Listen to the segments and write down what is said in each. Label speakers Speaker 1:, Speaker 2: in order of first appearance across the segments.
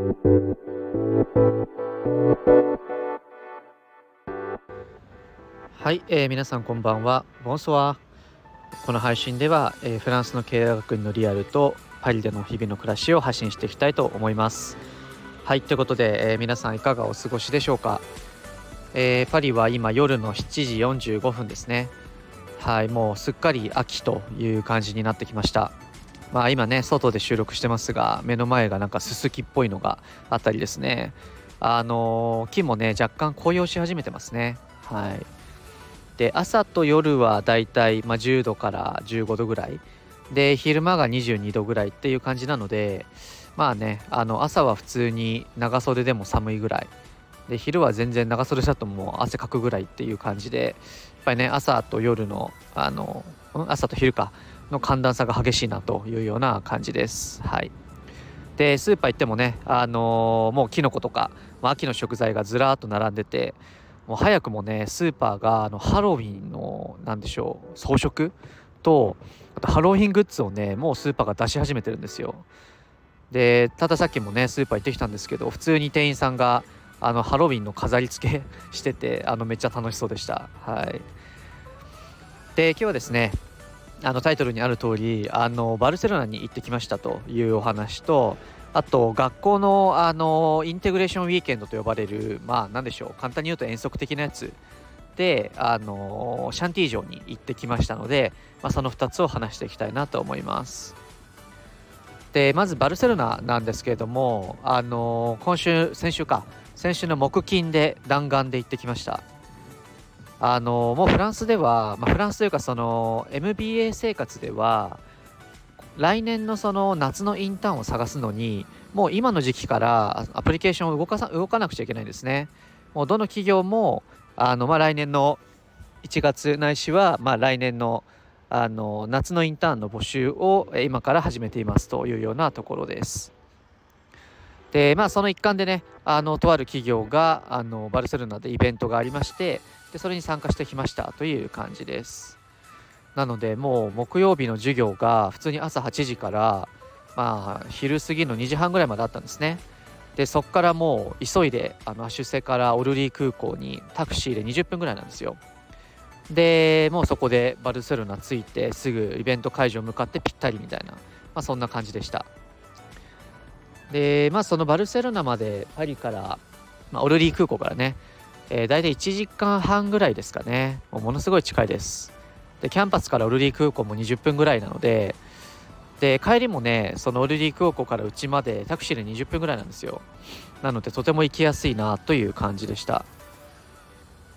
Speaker 1: はい、えー、皆さんこんばんは。ボンソワ。この配信では、えー、フランスの経営学院のリアルとパリでの日々の暮らしを発信していきたいと思います。はい、ということで、えー、皆さんいかがお過ごしでしょうか。えー、パリは今夜の7時45分ですね。はい、もうすっかり秋という感じになってきました。まあ今ね、外で収録してますが、目の前がなんかすすきっぽいのがあったりですね。あの、木もね、若干紅葉し始めてますね。はい。で朝と夜はだいたい、まあ、10度から15度ぐらいで昼間が22度ぐらいっていう感じなのでまあねあの朝は普通に長袖でも寒いぐらいで昼は全然長袖だともう汗かくぐらいっていう感じでやっぱりね朝と夜のあの朝と昼かの寒暖差が激しいなというような感じです。はい。でスーパー行ってもね、あのー、もうきのことか、まあ、秋の食材がずらーっと並んでてもう早くもねスーパーがあのハロウィンの何でしょう装飾とあとハロウィングッズをねもうスーパーが出し始めてるんですよ。でたださっきもねスーパー行ってきたんですけど普通に店員さんがあのハロウィンの飾り付け しててあのめっちゃ楽しそうでした。はい。で今日はですねあのタイトルにある通りあのバルセロナに行ってきましたというお話とあと学校のあのインテグレーションウィーケンドと呼ばれるまあ何でしょう簡単に言うと遠足的なやつであのシャンティー城に行ってきましたので、まあ、その2つを話していきたいなと思います。でまずバルセロナなんですけれどもあの今週先週か先週の木金で弾丸で行ってきましたあのもうフランスでは、まあ、フランスというかその MBA 生活では来年のその夏のインターンを探すのにもう今の時期からアプリケーションを動かさ動かなくちゃいけないんですね。もうどの企業もあの、まあ、来年の1月ないしは、まあ、来年のあの夏のインターンの募集を今から始めていますというようなところです。でまあその一環でねあのとある企業があのバルセロナでイベントがありましてでそれに参加してきましたという感じです。なのでもう木曜日の授業が普通に朝8時からまあ昼過ぎの2時半ぐらいまであったんですね。でそこからもう急いであの出世からオルリー空港にタクシーで20分ぐらいなんですよ。でもうそこでバルセロナ着いてすぐイベント会場向かってぴったりみたいな、まあ、そんな感じでした。でまあそのバルセロナまでパリから、まあ、オルリー空港からね、えー、大体1時間半ぐらいですかね。もうものすごい近いです。でキャンパスからオルリー空港も20分ぐらいなのでで帰りもねそのオルリー空港からうちまでタクシーで20分ぐらいなんですよ。なのでとても行きやすいなという感じでした。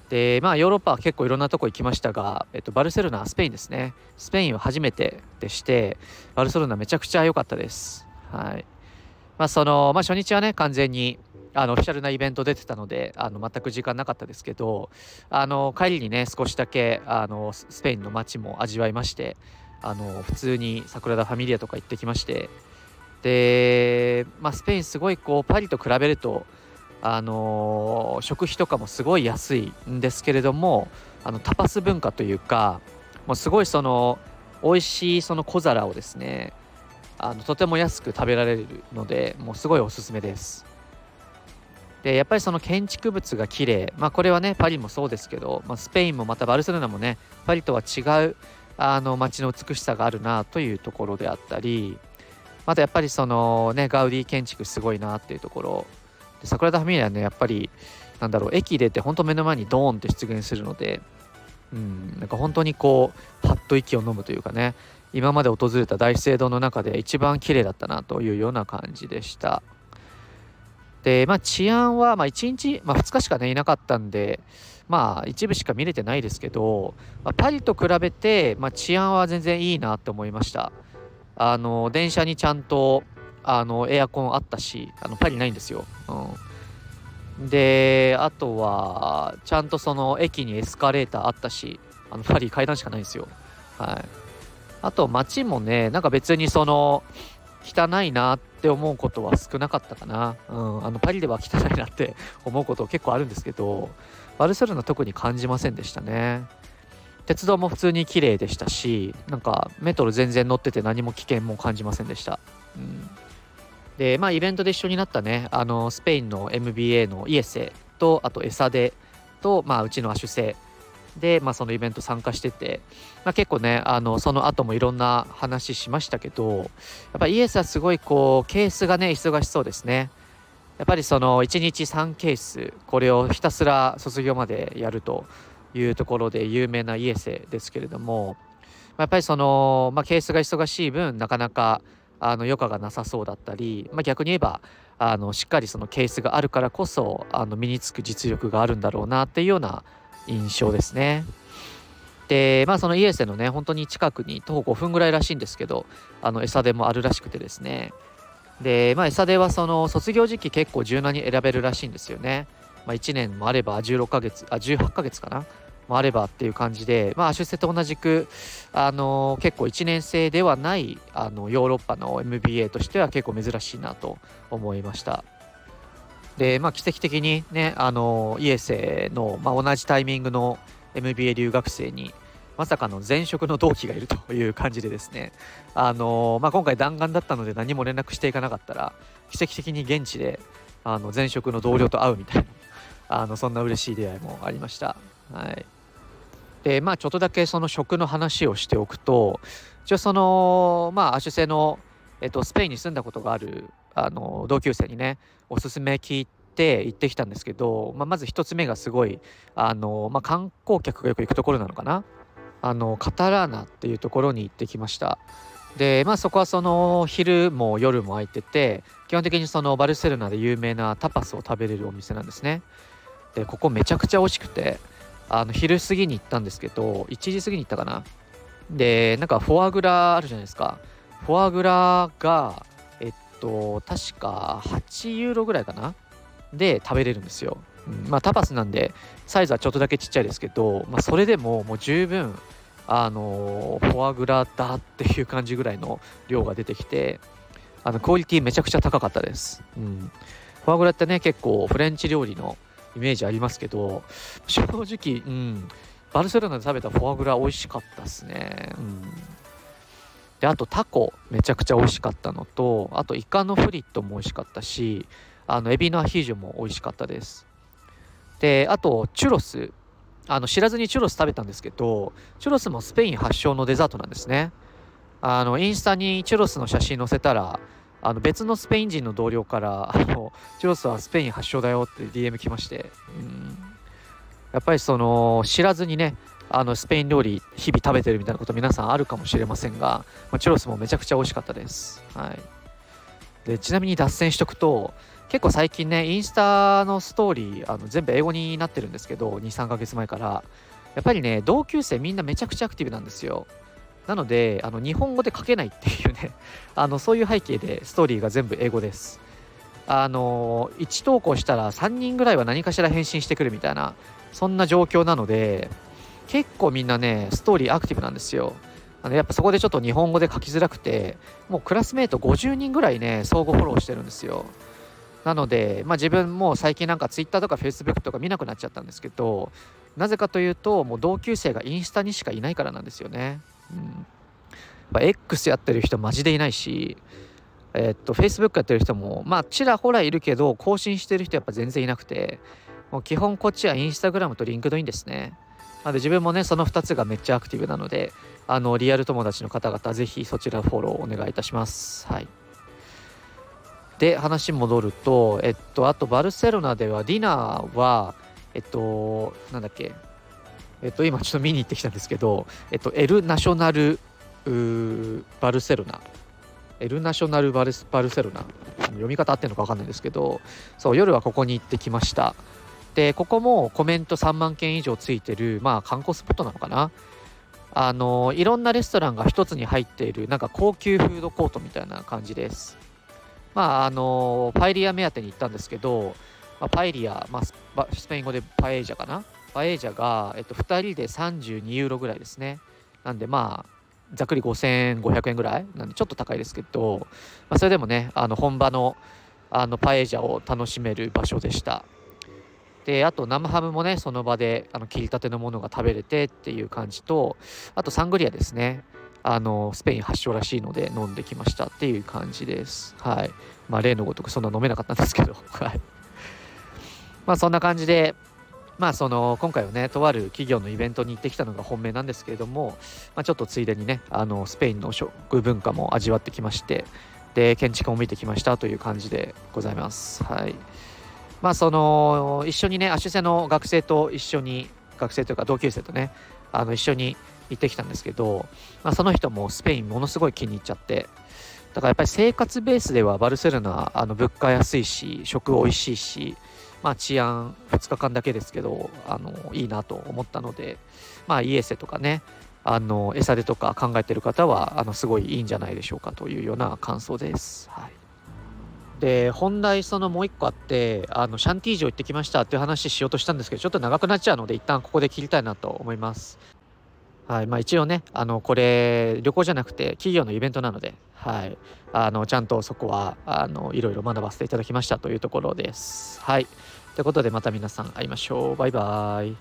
Speaker 1: でまあヨーロッパは結構いろんなとこ行きましたが、えっと、バルセロナスペインですね。スペインは初めてでしてバルセロナめちゃくちゃ良かったです。はい。まあそのまあ初日はね完全にあのオフィシャルなイベント出てたのであの全く時間なかったですけどあの帰りにね少しだけあのスペインの街も味わいましてあの普通に桜田ファミリアとか行ってきましてで、まあ、スペインすごいこうパリと比べるとあの食費とかもすごい安いんですけれどもあのタパス文化というかもうすごいその美味しいその小皿をですねあのとても安く食べられるのでもうすごいおすすめです。でやっぱりその建築物が綺麗。まあこれはねパリもそうですけど、まあ、スペインもまたバルセロナもねパリとは違うあの街の美しさがあるなというところであったりまたやっぱりそのねガウディ建築すごいなっていうところ。で桜田ファミリアねやっぱりなんだろう駅出て本当目の前にドーンって出現するのでうんなんか本当にこうパッと息を飲むというかね。今まで訪れた大聖堂の中で一番綺麗だったなというような感じでした。で、まあ、治安は、まあ、1日、まあ、2日しかね、いなかったんで、まあ、一部しか見れてないですけど、まあ、パリと比べて、まあ、治安は全然いいなって思いました。あの、電車にちゃんと、あの、エアコンあったし、あの、パリないんですよ。うん。で、あとは、ちゃんとその、駅にエスカレーターあったし、あの、パリ階段しかないんですよ。はい。あと、街もね、なんか別にその、汚いなって思うことは少なかったかな、うん、あのパリでは汚いなって 思うこと結構あるんですけどバルセロナ特に感じませんでしたね。鉄道も普通に綺麗でしたしなんかメトロ全然乗ってて何も危険も感じませんでした、うん、でまあイベントで一緒になったねあのスペインの MBA のイエセとあとエサデと、まあ、うちのアシュセで、まあ、そのイベント参加してて、まあ、結構ねあのその後もいろんな話しましたけどやっぱイエスはすごいこうケースがね忙しそうですね。やっぱりその1日3ケースこれをひたすら卒業までやるというところで有名なイエセですけれどもやっぱりその、まあ、ケースが忙しい分なかなかあの余暇がなさそうだったり、まあ、逆に言えばあのしっかりそのケースがあるからこそあの身につく実力があるんだろうなっていうような印象ですね。でまあそのイエセのね本当に近くに徒歩5分ぐらいらしいんですけどあの餌出もあるらしくてですねでまあ餌出はその卒業時期結構柔軟に選べるらしいんですよね。まあ、1年もあれば16ヶ月あ18ヶ月かな？もあればっていう感じで、まあ、出世と同じく、あの、結構1年生ではないあのヨーロッパの MBA としては結構珍しいなと思いました。で、まあ、奇跡的にね、あの、イエセの、まあ、同じタイミングの MBA 留学生にまさかの前職の同期がいるという感じでですね、あの、まあ、今回弾丸だったので何も連絡していかなかったら奇跡的に現地であの前職の同僚と会うみたいなあのそんな嬉しい出会いもありました。はい、でまあちょっとだけその食の話をしておくと一応そのまあアシュセの、えっと、スペインに住んだことがあるあの同級生にねおすすめ聞いて行ってきたんですけど、まあ、まず1つ目がすごいあの、まあ、観光客がよく行くところなのかな。あのカタラーナっていうところに行ってきました。でまあそこはその昼も夜も空いてて基本的にそのバルセロナで有名なタパスを食べれるお店なんですね。でここめちゃくちゃ美味しくてあの昼過ぎに行ったんですけど1時過ぎに行ったかな。でなんかフォアグラあるじゃないですか。フォアグラがと確か8ユーロぐらいかな？で食べれるんですよ、うん、まあタパスなんでサイズはちょっとだけちっちゃいですけど、まあ、それでももう十分あのフォアグラだっていう感じぐらいの量が出てきてあのクオリティめちゃくちゃ高かったです、うん、フォアグラってね結構フレンチ料理のイメージありますけど、正直、うん、バルセロナで食べたフォアグラ美味しかったっすね。うん。で、あとタコめちゃくちゃ美味しかったのと、あとイカのフリットも美味しかったし、あのエビのアヒージョも美味しかったです。で、あとチュロス。あの知らずにチュロス食べたんですけど、チュロスもスペイン発祥のデザートなんですね。あのインスタにチュロスの写真載せたら、あの別のスペイン人の同僚からあのチュロスはスペイン発祥だよって DM 来まして、うん、やっぱりその知らずにねあのスペイン料理日々食べてるみたいなこと皆さんあるかもしれませんが、まあ、チュロスもめちゃくちゃ美味しかったです、はい、でちなみに脱線しとくと結構最近ねインスタのストーリーあの全部英語になってるんですけど23ヶ月前から。やっぱりね同級生みんなめちゃくちゃアクティブなんですよ。なのであの日本語で書けないっていうね あのそういう背景でストーリーが全部英語です。あの1投稿したら3人ぐらいは何かしら返信してくるみたいなそんな状況なので結構みんなねストーリーアクティブなんですよ。あのやっぱそこでちょっと日本語で書きづらくてもうクラスメート50人ぐらいね相互フォローしてるんですよ。なので、まあ、自分も最近なんか Twitter とか Facebook とか見なくなっちゃったんですけどなぜかというともう同級生がインスタにしかいないからなんですよね。うん、ま X やってる人マジでいないし、え、っと Facebook やってる人もまあちらほらいるけど更新してる人やっぱ全然いなくてもう基本こっちは Instagram と LinkedIn ですね。なので自分もねその2つがめっちゃアクティブなのであのリアル友達の方々ぜひそちらフォローお願いいたしますはいで話戻るとえっとあとバルセロナではディナーはえっとなんだっけえっと、今ちょっと見に行ってきたんですけど、えっと、エルナショナルバルセロナ。エルナショナルバルバルセロナ。読み方合ってるのか分かんないんですけど、そう、夜はここに行ってきました。で、ここもコメント3万件以上ついてる、まあ観光スポットなのかな。あの、いろんなレストランが一つに入っている、なんか高級フードコートみたいな感じです。まあ、あの、パエリア目当てに行ったんですけど、まあ、パエリア、まあ、スペイン語でパエージャかなパエージャが、えっと、2人で32ユーロぐらいですね。なんでまあ、ざっくり5500円ぐらいなんでちょっと高いですけど、まあ、それでもね、あの本場のあのパエージャを楽しめる場所でした。で、あと生ハムもね、その場であの切りたてのものが食べれてっていう感じと、あとサングリアですね。あのスペイン発祥らしいので飲んできましたっていう感じです。はい。まあ例のごとくそんな飲めなかったんですけど。はい。まあそんな感じでまあその今回はねとある企業のイベントに行ってきたのが本命なんですけれども、まあ、ちょっとついでにねあのスペインの食文化も味わってきましてで建築も見てきましたという感じでございます。はい。まあその一緒にねアシュセの学生と一緒に学生というか同級生とねあの一緒に行ってきたんですけど、まあ、その人もスペインものすごい気に入っちゃってだからやっぱり生活ベースではバルセロナあの物価安いし食美味しいしまあ、治安2日間だけですけどあのいいなと思ったので、まあ、イエセとかねあの餌でとか考えてる方はあのすごいいいんじゃないでしょうかというような感想です。はいで本題そのもう一個あってあのシャンティー城行ってきましたっていう話しようとしたんですけどちょっと長くなっちゃうので一旦ここで切りたいなと思います。はいまあ、一応ねあのこれ旅行じゃなくて企業のイベントなので、はい、あのちゃんとそこはあのいろいろ学ばせていただきましたというところです。はい。ということでまた皆さん会いましょう。バイバーイ。